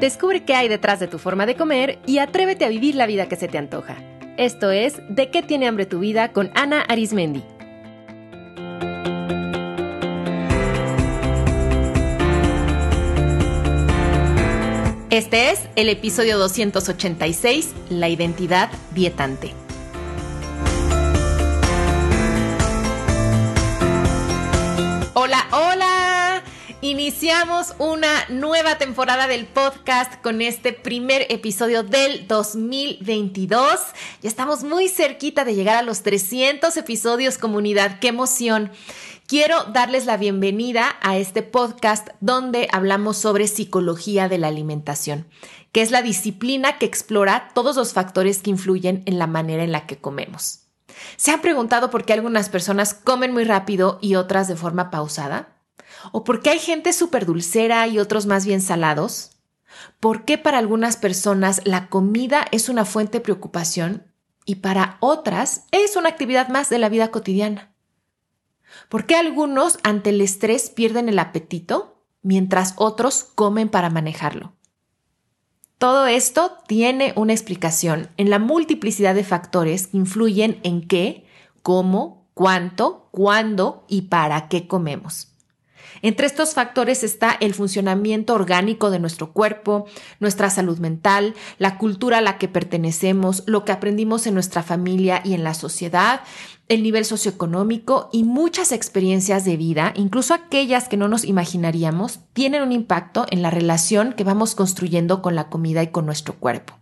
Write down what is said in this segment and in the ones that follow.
Descubre qué hay detrás de tu forma de comer y atrévete a vivir la vida que se te antoja. Esto es De qué tiene hambre tu vida con Ana Arismendi. Este es el episodio 286, La identidad dietante. Iniciamos una nueva temporada del podcast con este primer episodio del 2022. Ya estamos muy cerquita de llegar a los 300 episodios, comunidad. ¡Qué emoción! Quiero darles la bienvenida a este podcast donde hablamos sobre psicología de la alimentación, que es la disciplina que explora todos los factores que influyen en la manera en la que comemos. ¿Se han preguntado por qué algunas personas comen muy rápido y otras de forma pausada? ¿O por qué hay gente súper dulcera y otros más bien salados? ¿Por qué para algunas personas la comida es una fuente de preocupación y para otras es una actividad más de la vida cotidiana? ¿Por qué algunos ante el estrés pierden el apetito mientras otros comen para manejarlo? Todo esto tiene una explicación en la multiplicidad de factores que influyen en qué, cómo, cuánto, cuándo y para qué comemos. Entre estos factores está el funcionamiento orgánico de nuestro cuerpo, nuestra salud mental, la cultura a la que pertenecemos, lo que aprendimos en nuestra familia y en la sociedad, el nivel socioeconómico y muchas experiencias de vida, incluso aquellas que no nos imaginaríamos, tienen un impacto en la relación que vamos construyendo con la comida y con nuestro cuerpo.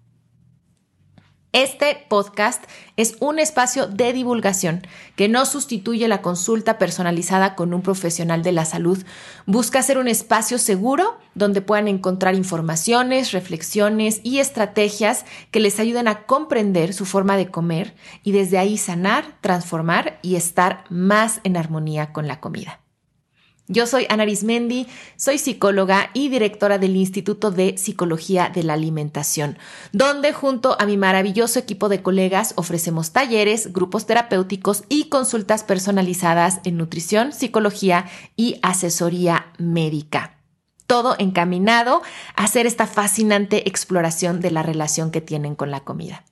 Este podcast es un espacio de divulgación que no sustituye la consulta personalizada con un profesional de la salud. Busca ser un espacio seguro donde puedan encontrar informaciones, reflexiones y estrategias que les ayuden a comprender su forma de comer y desde ahí sanar, transformar y estar más en armonía con la comida. Yo soy Ana Arismendi, soy psicóloga y directora del Instituto de Psicología de la Alimentación, donde junto a mi maravilloso equipo de colegas ofrecemos talleres, grupos terapéuticos y consultas personalizadas en nutrición, psicología y asesoría médica. Todo encaminado a hacer esta fascinante exploración de la relación que tienen con la comida.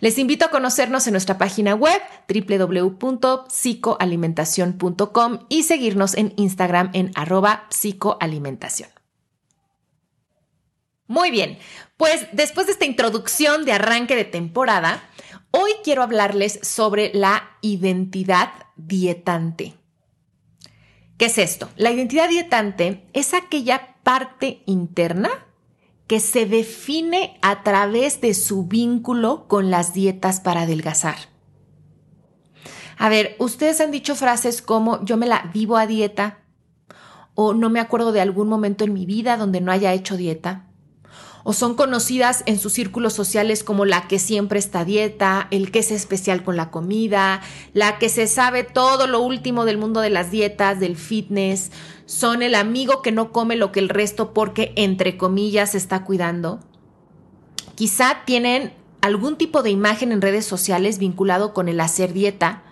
Les invito a conocernos en nuestra página web www.psicoalimentación.com y seguirnos en Instagram en arroba psicoalimentación. Muy bien, pues después de esta introducción de arranque de temporada, hoy quiero hablarles sobre la identidad dietante. ¿Qué es esto? La identidad dietante es aquella parte interna que se define a través de su vínculo con las dietas para adelgazar. A ver, ustedes han dicho frases como yo me la vivo a dieta o no me acuerdo de algún momento en mi vida donde no haya hecho dieta o son conocidas en sus círculos sociales como la que siempre está dieta, el que es especial con la comida, la que se sabe todo lo último del mundo de las dietas, del fitness, son el amigo que no come lo que el resto porque entre comillas se está cuidando. Quizá tienen algún tipo de imagen en redes sociales vinculado con el hacer dieta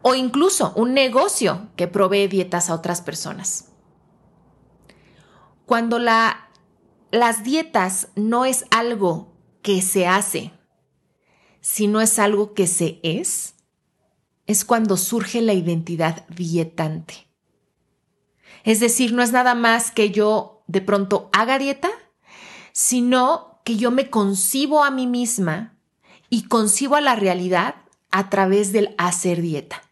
o incluso un negocio que provee dietas a otras personas. Cuando la las dietas no es algo que se hace, sino es algo que se es, es cuando surge la identidad dietante. Es decir, no es nada más que yo de pronto haga dieta, sino que yo me concibo a mí misma y concibo a la realidad a través del hacer dieta.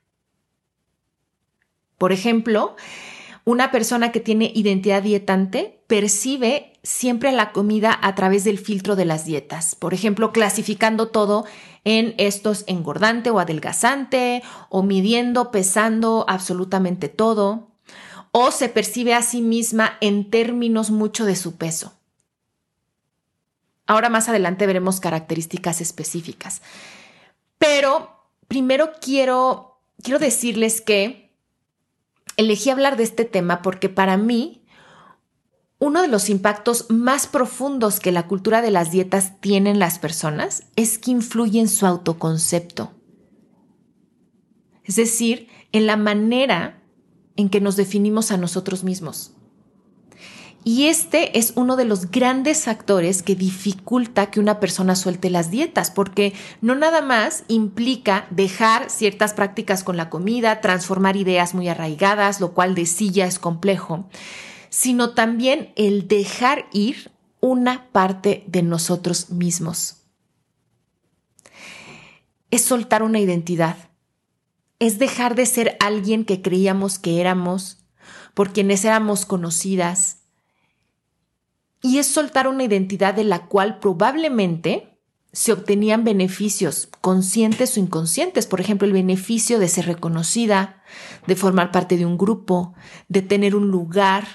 Por ejemplo, una persona que tiene identidad dietante percibe siempre la comida a través del filtro de las dietas. Por ejemplo, clasificando todo en estos engordante o adelgazante o midiendo, pesando absolutamente todo. O se percibe a sí misma en términos mucho de su peso. Ahora más adelante veremos características específicas. Pero primero quiero, quiero decirles que elegí hablar de este tema porque para mí uno de los impactos más profundos que la cultura de las dietas tiene en las personas es que influye en su autoconcepto. Es decir, en la manera en que nos definimos a nosotros mismos. Y este es uno de los grandes factores que dificulta que una persona suelte las dietas, porque no nada más implica dejar ciertas prácticas con la comida, transformar ideas muy arraigadas, lo cual de sí ya es complejo, sino también el dejar ir una parte de nosotros mismos. Es soltar una identidad, es dejar de ser alguien que creíamos que éramos, por quienes éramos conocidas, y es soltar una identidad de la cual probablemente se obtenían beneficios conscientes o inconscientes, por ejemplo, el beneficio de ser reconocida, de formar parte de un grupo, de tener un lugar,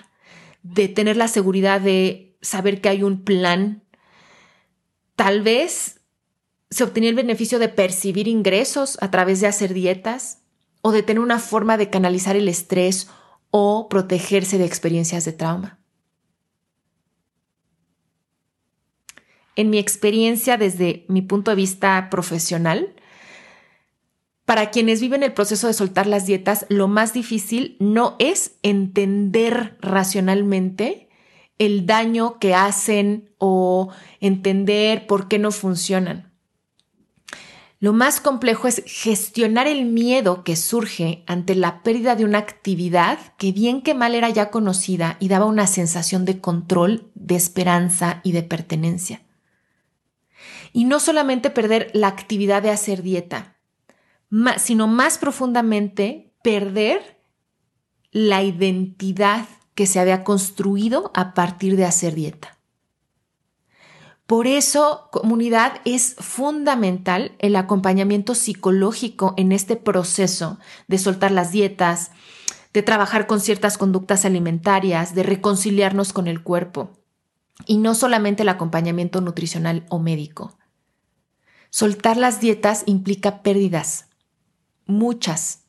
de tener la seguridad de saber que hay un plan. Tal vez se obtenía el beneficio de percibir ingresos a través de hacer dietas o de tener una forma de canalizar el estrés o protegerse de experiencias de trauma. en mi experiencia desde mi punto de vista profesional, para quienes viven el proceso de soltar las dietas, lo más difícil no es entender racionalmente el daño que hacen o entender por qué no funcionan. Lo más complejo es gestionar el miedo que surge ante la pérdida de una actividad que bien que mal era ya conocida y daba una sensación de control, de esperanza y de pertenencia. Y no solamente perder la actividad de hacer dieta, sino más profundamente perder la identidad que se había construido a partir de hacer dieta. Por eso, comunidad, es fundamental el acompañamiento psicológico en este proceso de soltar las dietas, de trabajar con ciertas conductas alimentarias, de reconciliarnos con el cuerpo. Y no solamente el acompañamiento nutricional o médico. Soltar las dietas implica pérdidas, muchas,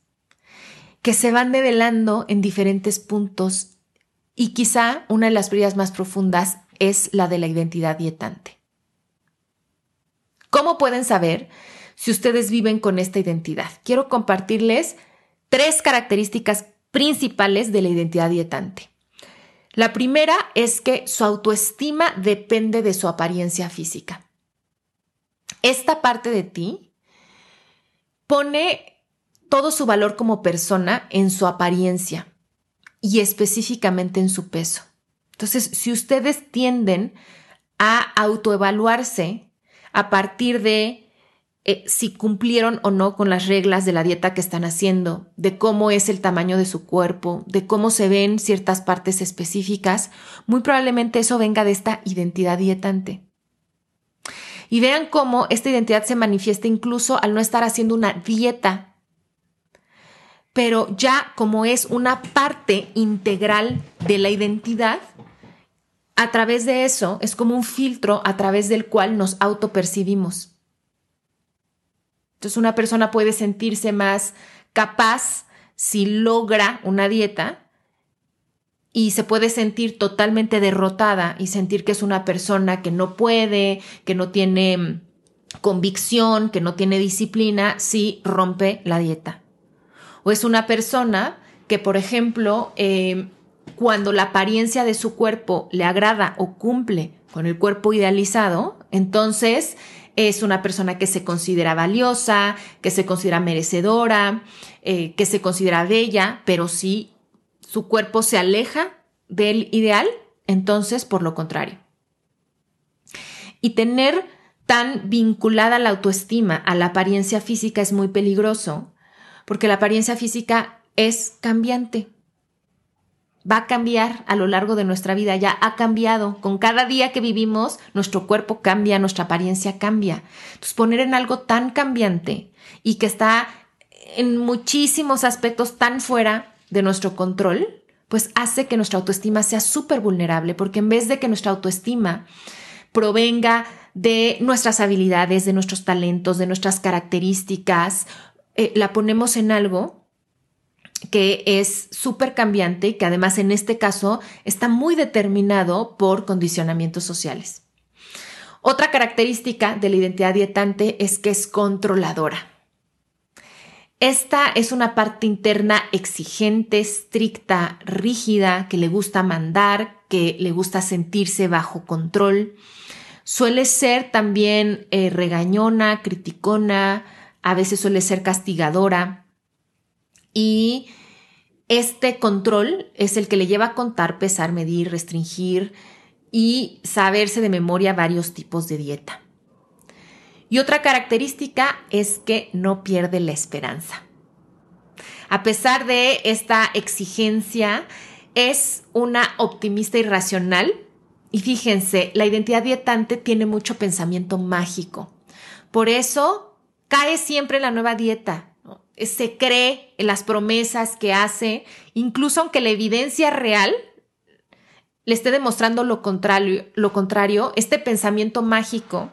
que se van develando en diferentes puntos y quizá una de las pérdidas más profundas es la de la identidad dietante. ¿Cómo pueden saber si ustedes viven con esta identidad? Quiero compartirles tres características principales de la identidad dietante. La primera es que su autoestima depende de su apariencia física esta parte de ti pone todo su valor como persona en su apariencia y específicamente en su peso. Entonces, si ustedes tienden a autoevaluarse a partir de eh, si cumplieron o no con las reglas de la dieta que están haciendo, de cómo es el tamaño de su cuerpo, de cómo se ven ciertas partes específicas, muy probablemente eso venga de esta identidad dietante. Y vean cómo esta identidad se manifiesta incluso al no estar haciendo una dieta. Pero ya como es una parte integral de la identidad, a través de eso es como un filtro a través del cual nos autopercibimos. Entonces una persona puede sentirse más capaz si logra una dieta y se puede sentir totalmente derrotada y sentir que es una persona que no puede, que no tiene convicción, que no tiene disciplina si rompe la dieta. O es una persona que, por ejemplo, em, cuando la apariencia de su cuerpo le agrada o cumple con el cuerpo idealizado, entonces es una persona que se considera valiosa, que se considera merecedora, eh, que se considera bella, pero sí su cuerpo se aleja del ideal, entonces por lo contrario. Y tener tan vinculada la autoestima a la apariencia física es muy peligroso, porque la apariencia física es cambiante. Va a cambiar a lo largo de nuestra vida, ya ha cambiado. Con cada día que vivimos, nuestro cuerpo cambia, nuestra apariencia cambia. Entonces, poner en algo tan cambiante y que está en muchísimos aspectos tan fuera de nuestro control, pues hace que nuestra autoestima sea súper vulnerable, porque en vez de que nuestra autoestima provenga de nuestras habilidades, de nuestros talentos, de nuestras características, eh, la ponemos en algo que es súper cambiante y que además en este caso está muy determinado por condicionamientos sociales. Otra característica de la identidad dietante es que es controladora. Esta es una parte interna exigente, estricta, rígida, que le gusta mandar, que le gusta sentirse bajo control. Suele ser también eh, regañona, criticona, a veces suele ser castigadora. Y este control es el que le lleva a contar, pesar, medir, restringir y saberse de memoria varios tipos de dieta. Y otra característica es que no pierde la esperanza. A pesar de esta exigencia, es una optimista irracional. Y fíjense, la identidad dietante tiene mucho pensamiento mágico. Por eso cae siempre la nueva dieta. Se cree en las promesas que hace, incluso aunque la evidencia real le esté demostrando lo contrario, lo contrario, este pensamiento mágico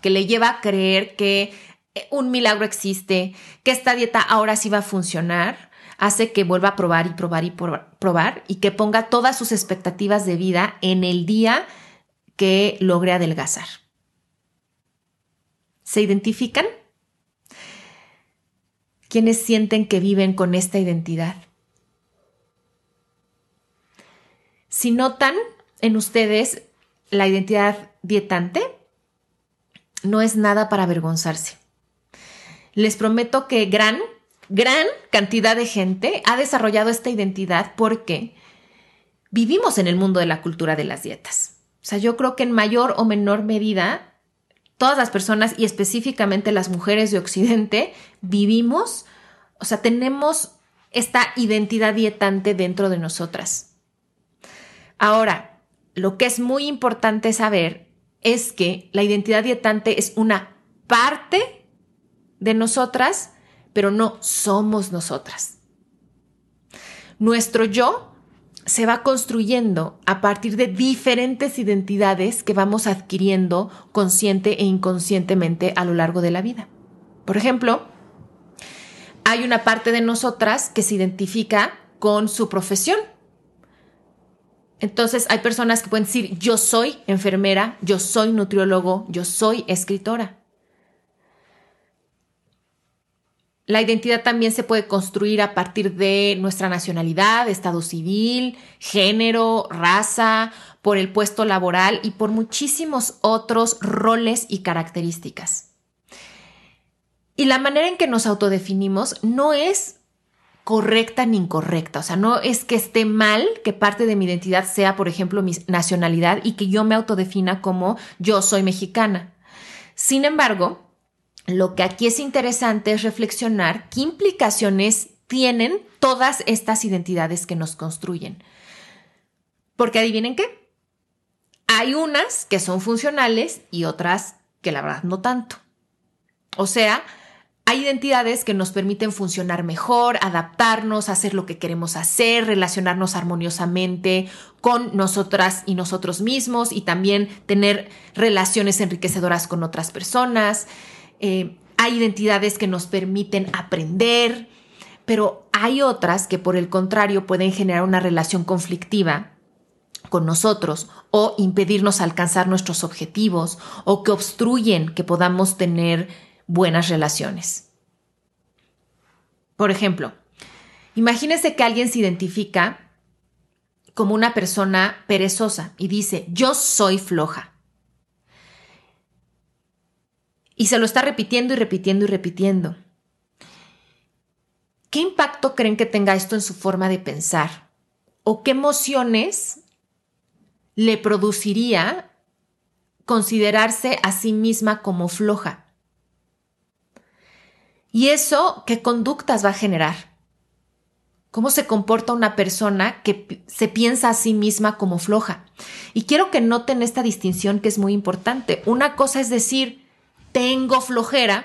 que le lleva a creer que un milagro existe, que esta dieta ahora sí va a funcionar, hace que vuelva a probar y probar y probar y que ponga todas sus expectativas de vida en el día que logre adelgazar. ¿Se identifican? ¿Quiénes sienten que viven con esta identidad? Si notan en ustedes la identidad dietante, no es nada para avergonzarse. Les prometo que gran, gran cantidad de gente ha desarrollado esta identidad porque vivimos en el mundo de la cultura de las dietas. O sea, yo creo que en mayor o menor medida, todas las personas y específicamente las mujeres de Occidente vivimos, o sea, tenemos esta identidad dietante dentro de nosotras. Ahora, lo que es muy importante saber es que la identidad dietante es una parte de nosotras, pero no somos nosotras. Nuestro yo se va construyendo a partir de diferentes identidades que vamos adquiriendo consciente e inconscientemente a lo largo de la vida. Por ejemplo, hay una parte de nosotras que se identifica con su profesión. Entonces hay personas que pueden decir, yo soy enfermera, yo soy nutriólogo, yo soy escritora. La identidad también se puede construir a partir de nuestra nacionalidad, estado civil, género, raza, por el puesto laboral y por muchísimos otros roles y características. Y la manera en que nos autodefinimos no es correcta ni incorrecta. O sea, no es que esté mal que parte de mi identidad sea, por ejemplo, mi nacionalidad y que yo me autodefina como yo soy mexicana. Sin embargo, lo que aquí es interesante es reflexionar qué implicaciones tienen todas estas identidades que nos construyen. Porque adivinen qué, hay unas que son funcionales y otras que la verdad no tanto. O sea, hay identidades que nos permiten funcionar mejor, adaptarnos, hacer lo que queremos hacer, relacionarnos armoniosamente con nosotras y nosotros mismos y también tener relaciones enriquecedoras con otras personas. Eh, hay identidades que nos permiten aprender, pero hay otras que por el contrario pueden generar una relación conflictiva con nosotros o impedirnos alcanzar nuestros objetivos o que obstruyen que podamos tener buenas relaciones. Por ejemplo, imagínese que alguien se identifica como una persona perezosa y dice, yo soy floja. Y se lo está repitiendo y repitiendo y repitiendo. ¿Qué impacto creen que tenga esto en su forma de pensar? ¿O qué emociones le produciría considerarse a sí misma como floja? ¿Y eso qué conductas va a generar? ¿Cómo se comporta una persona que se piensa a sí misma como floja? Y quiero que noten esta distinción que es muy importante. Una cosa es decir, tengo flojera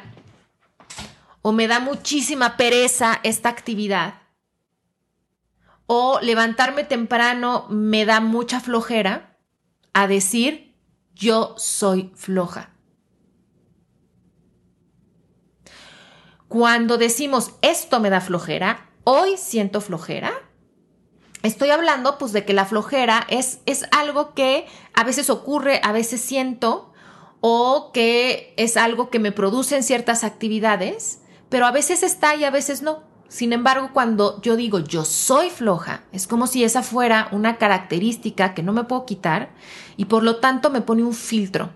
o me da muchísima pereza esta actividad o levantarme temprano me da mucha flojera a decir yo soy floja. Cuando decimos esto me da flojera, hoy siento flojera, estoy hablando pues de que la flojera es, es algo que a veces ocurre, a veces siento, o que es algo que me produce en ciertas actividades, pero a veces está y a veces no. Sin embargo, cuando yo digo yo soy floja, es como si esa fuera una característica que no me puedo quitar y por lo tanto me pone un filtro,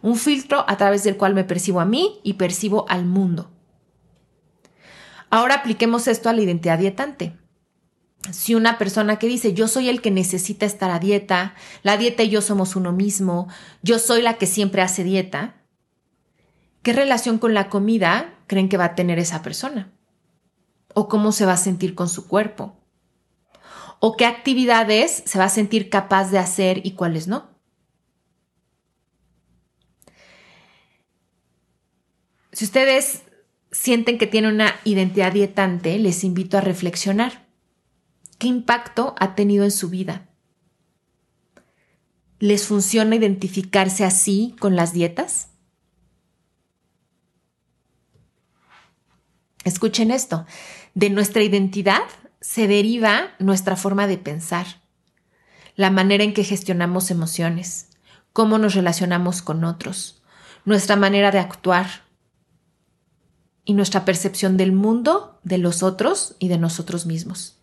un filtro a través del cual me percibo a mí y percibo al mundo. Ahora apliquemos esto a la identidad dietante. Si una persona que dice yo soy el que necesita estar a dieta, la dieta y yo somos uno mismo, yo soy la que siempre hace dieta, ¿qué relación con la comida creen que va a tener esa persona? o cómo se va a sentir con su cuerpo, o qué actividades se va a sentir capaz de hacer y cuáles no. Si ustedes sienten que tienen una identidad dietante, les invito a reflexionar. ¿Qué impacto ha tenido en su vida? ¿Les funciona identificarse así con las dietas? Escuchen esto. De nuestra identidad se deriva nuestra forma de pensar, la manera en que gestionamos emociones, cómo nos relacionamos con otros, nuestra manera de actuar y nuestra percepción del mundo, de los otros y de nosotros mismos.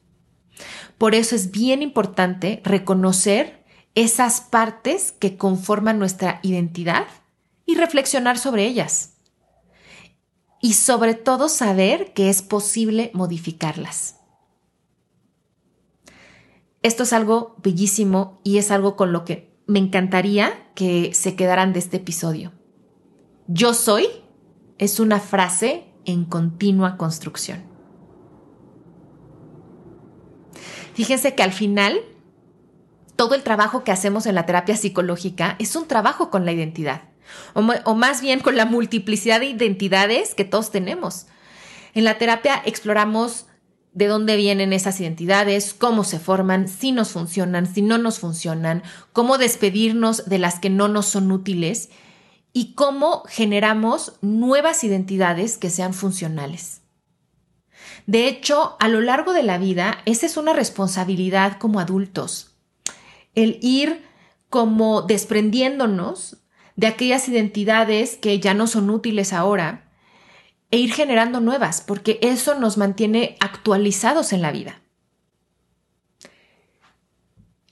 Por eso es bien importante reconocer esas partes que conforman nuestra identidad y reflexionar sobre ellas y sobre todo saber que es posible modificarlas. Esto es algo bellísimo y es algo con lo que me encantaría que se quedaran de este episodio. Yo soy es una frase en continua construcción. Fíjense que al final, todo el trabajo que hacemos en la terapia psicológica es un trabajo con la identidad o, más bien con la multiplicidad de identidades que todos tenemos. En la terapia exploramos de dónde vienen esas identidades, cómo se forman, si nos funcionan, si no nos funcionan, cómo despedirnos de las que no nos son útiles y cómo generamos nuevas identidades que sean funcionales. De hecho, a lo largo de la vida, esa es una responsabilidad como adultos, el ir como desprendiéndonos de aquellas identidades que ya no son útiles ahora e ir generando nuevas, porque eso nos mantiene actualizados en la vida.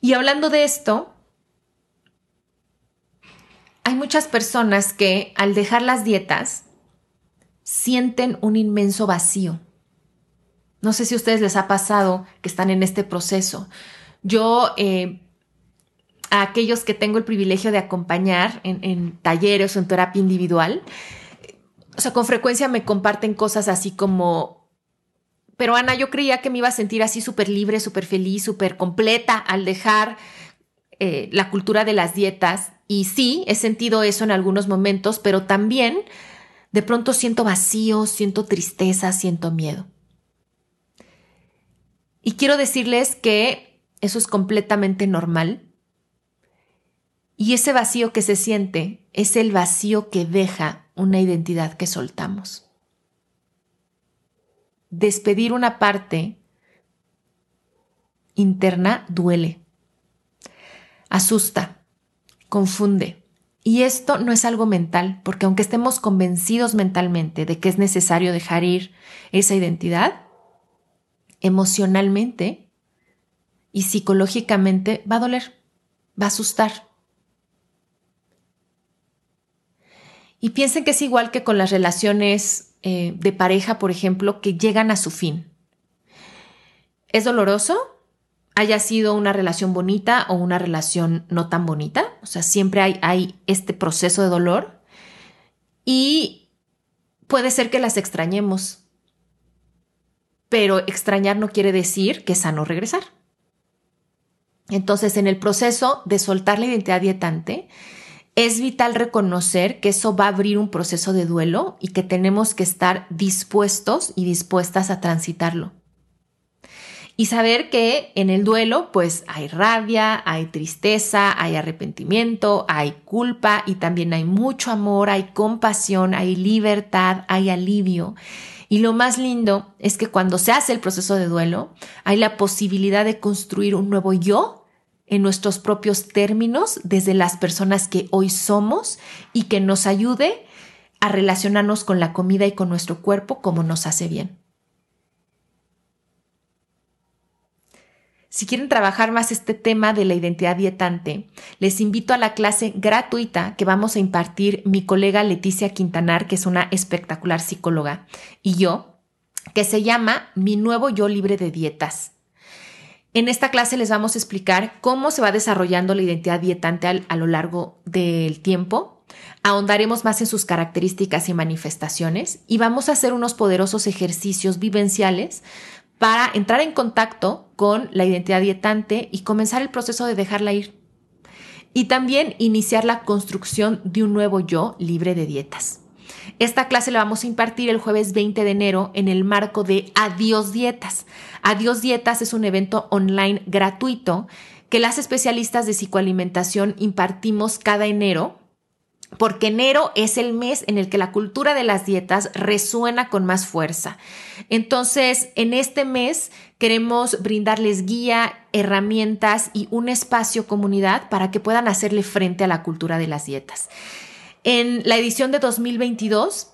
Y hablando de esto, hay muchas personas que al dejar las dietas sienten un inmenso vacío. No sé si a ustedes les ha pasado que están en este proceso. Yo eh, a aquellos que tengo el privilegio de acompañar en, talleres o en terapia individual. O sea, con frecuencia me comparten cosas así como, pero Ana, yo creía que me iba a sentir así súper libre, súper feliz, súper completa al dejar eh, la cultura de las dietas. Y sí, he sentido eso en algunos momentos, pero también de pronto siento vacío, siento tristeza, siento miedo. Y quiero decirles que eso es completamente normal. Y ese vacío que se siente es el vacío que deja una identidad que soltamos. Despedir una parte interna duele, asusta, confunde. Y esto no es algo mental, porque aunque estemos convencidos mentalmente de que es necesario dejar ir esa identidad, emocionalmente y psicológicamente va a doler, va a asustar. Y piensen que es igual que con las relaciones eh, de pareja, por ejemplo, que llegan a su fin. ¿Es doloroso? haya sido una relación bonita o una relación no tan bonita. O sea, siempre hay, hay este proceso de dolor. Y puede ser que las extrañemos. Pero extrañar no quiere decir que es sano regresar. Entonces, en el proceso de soltar la identidad dietante, es vital reconocer que eso va a abrir un proceso de duelo y que tenemos que estar dispuestos y dispuestas a transitarlo. Y saber que en el duelo pues hay rabia, hay tristeza, hay arrepentimiento, hay culpa y también hay mucho amor, hay compasión, hay libertad, hay alivio. Y lo más lindo es que cuando se hace el proceso de duelo, hay la posibilidad de construir un nuevo yo en nuestros propios términos desde las personas que hoy somos y que nos ayude a relacionarnos con la comida y con nuestro cuerpo como nos hace bien. Si quieren trabajar más este tema de la identidad dietante, les invito a la clase gratuita que vamos a impartir mi colega Leticia Quintanar, que es una espectacular psicóloga, y yo, que se llama Mi nuevo yo libre de dietas. En esta clase les vamos a explicar cómo se va desarrollando la identidad dietante a lo largo del tiempo. Ahondaremos más en sus características y manifestaciones y vamos a hacer unos poderosos ejercicios vivenciales para entrar en contacto con la identidad dietante y comenzar el proceso de dejarla ir. Y también iniciar la construcción de un nuevo yo libre de dietas. Esta clase la vamos a impartir el jueves 20 de enero en el marco de Adiós Dietas. Adiós Dietas es un evento online gratuito que las especialistas de psicoalimentación impartimos cada enero porque enero es el mes en el que la cultura de las dietas resuena con más fuerza. Entonces, en este mes queremos brindarles guía, herramientas y un espacio comunidad para que puedan hacerle frente a la cultura de las dietas. En la edición de 2022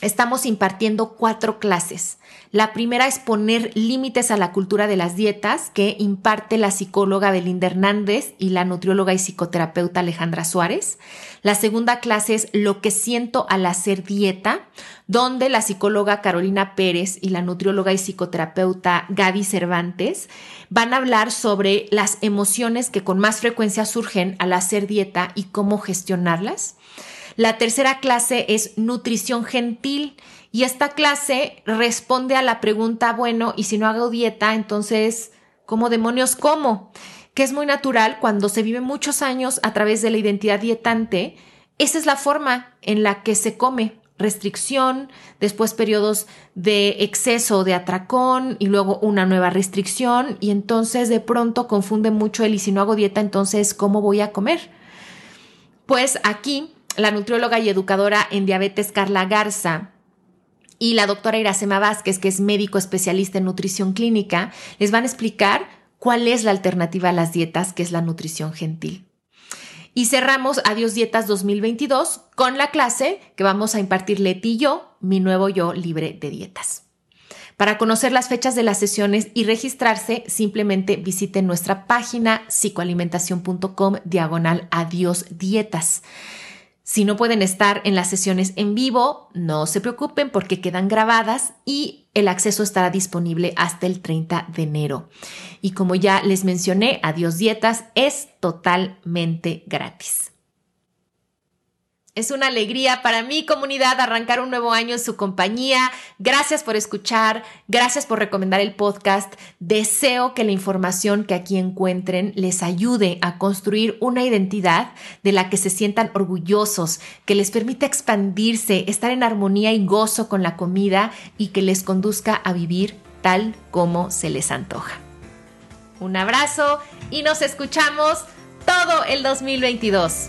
estamos impartiendo cuatro clases. La primera es poner límites a la cultura de las dietas que imparte la psicóloga Belinda Hernández y la nutrióloga y psicoterapeuta Alejandra Suárez. La segunda clase es lo que siento al hacer dieta, donde la psicóloga Carolina Pérez y la nutrióloga y psicoterapeuta Gaby Cervantes van a hablar sobre las emociones que con más frecuencia surgen al hacer dieta y cómo gestionarlas. La tercera clase es nutrición gentil y esta clase responde a la pregunta, bueno, y si no hago dieta, entonces, ¿cómo demonios como? Que es muy natural cuando se vive muchos años a través de la identidad dietante. Esa es la forma en la que se come restricción, después periodos de exceso de atracón y luego una nueva restricción y entonces de pronto confunde mucho el y si no hago dieta entonces ¿cómo voy a comer? Pues aquí la nutrióloga y educadora en diabetes Carla Garza y la doctora Iracema Vázquez, que es médico especialista en nutrición clínica, les van a explicar cuál es la alternativa a las dietas, que es la nutrición gentil. Y cerramos Adiós Dietas 2022 con la clase que vamos a impartir Leti y yo, mi nuevo yo libre de dietas. Para conocer las fechas de las sesiones y registrarse, simplemente visiten nuestra página psicoalimentación.com diagonal adiós dietas. Si no pueden estar en las sesiones en vivo, no se preocupen porque quedan grabadas y el acceso estará disponible hasta el 30 de enero. Y como ya les mencioné, Adiós Dietas es totalmente gratis. Es una alegría para mi comunidad arrancar un nuevo año en su compañía. Gracias por escuchar, gracias por recomendar el podcast. Deseo que la información que aquí encuentren les ayude a construir una identidad de la que se sientan orgullosos, que les permita expandirse, estar en armonía y gozo con la comida y que les conduzca a vivir tal como se les antoja. Un abrazo y nos escuchamos todo el 2022.